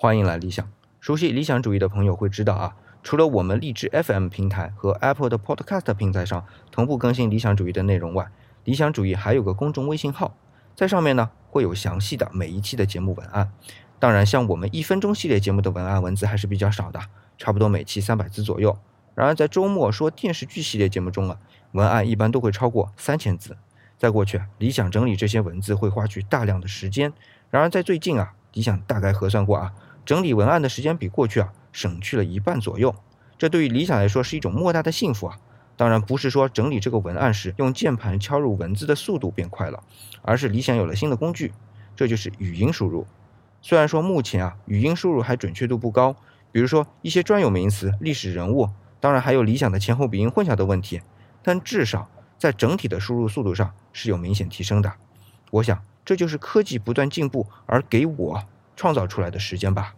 欢迎来理想。熟悉理想主义的朋友会知道啊，除了我们荔枝 FM 平台和 Apple 的 Podcast 平台上同步更新理想主义的内容外，理想主义还有个公众微信号，在上面呢会有详细的每一期的节目文案。当然，像我们一分钟系列节目的文案文字还是比较少的，差不多每期三百字左右。然而在周末说电视剧系列节目中啊，文案一般都会超过三千字。在过去，理想整理这些文字会花去大量的时间。然而在最近啊，理想大概核算过啊。整理文案的时间比过去啊省去了一半左右，这对于理想来说是一种莫大的幸福啊！当然不是说整理这个文案时用键盘敲入文字的速度变快了，而是理想有了新的工具，这就是语音输入。虽然说目前啊语音输入还准确度不高，比如说一些专有名词、历史人物，当然还有理想的前后鼻音混淆的问题，但至少在整体的输入速度上是有明显提升的。我想这就是科技不断进步而给我创造出来的时间吧。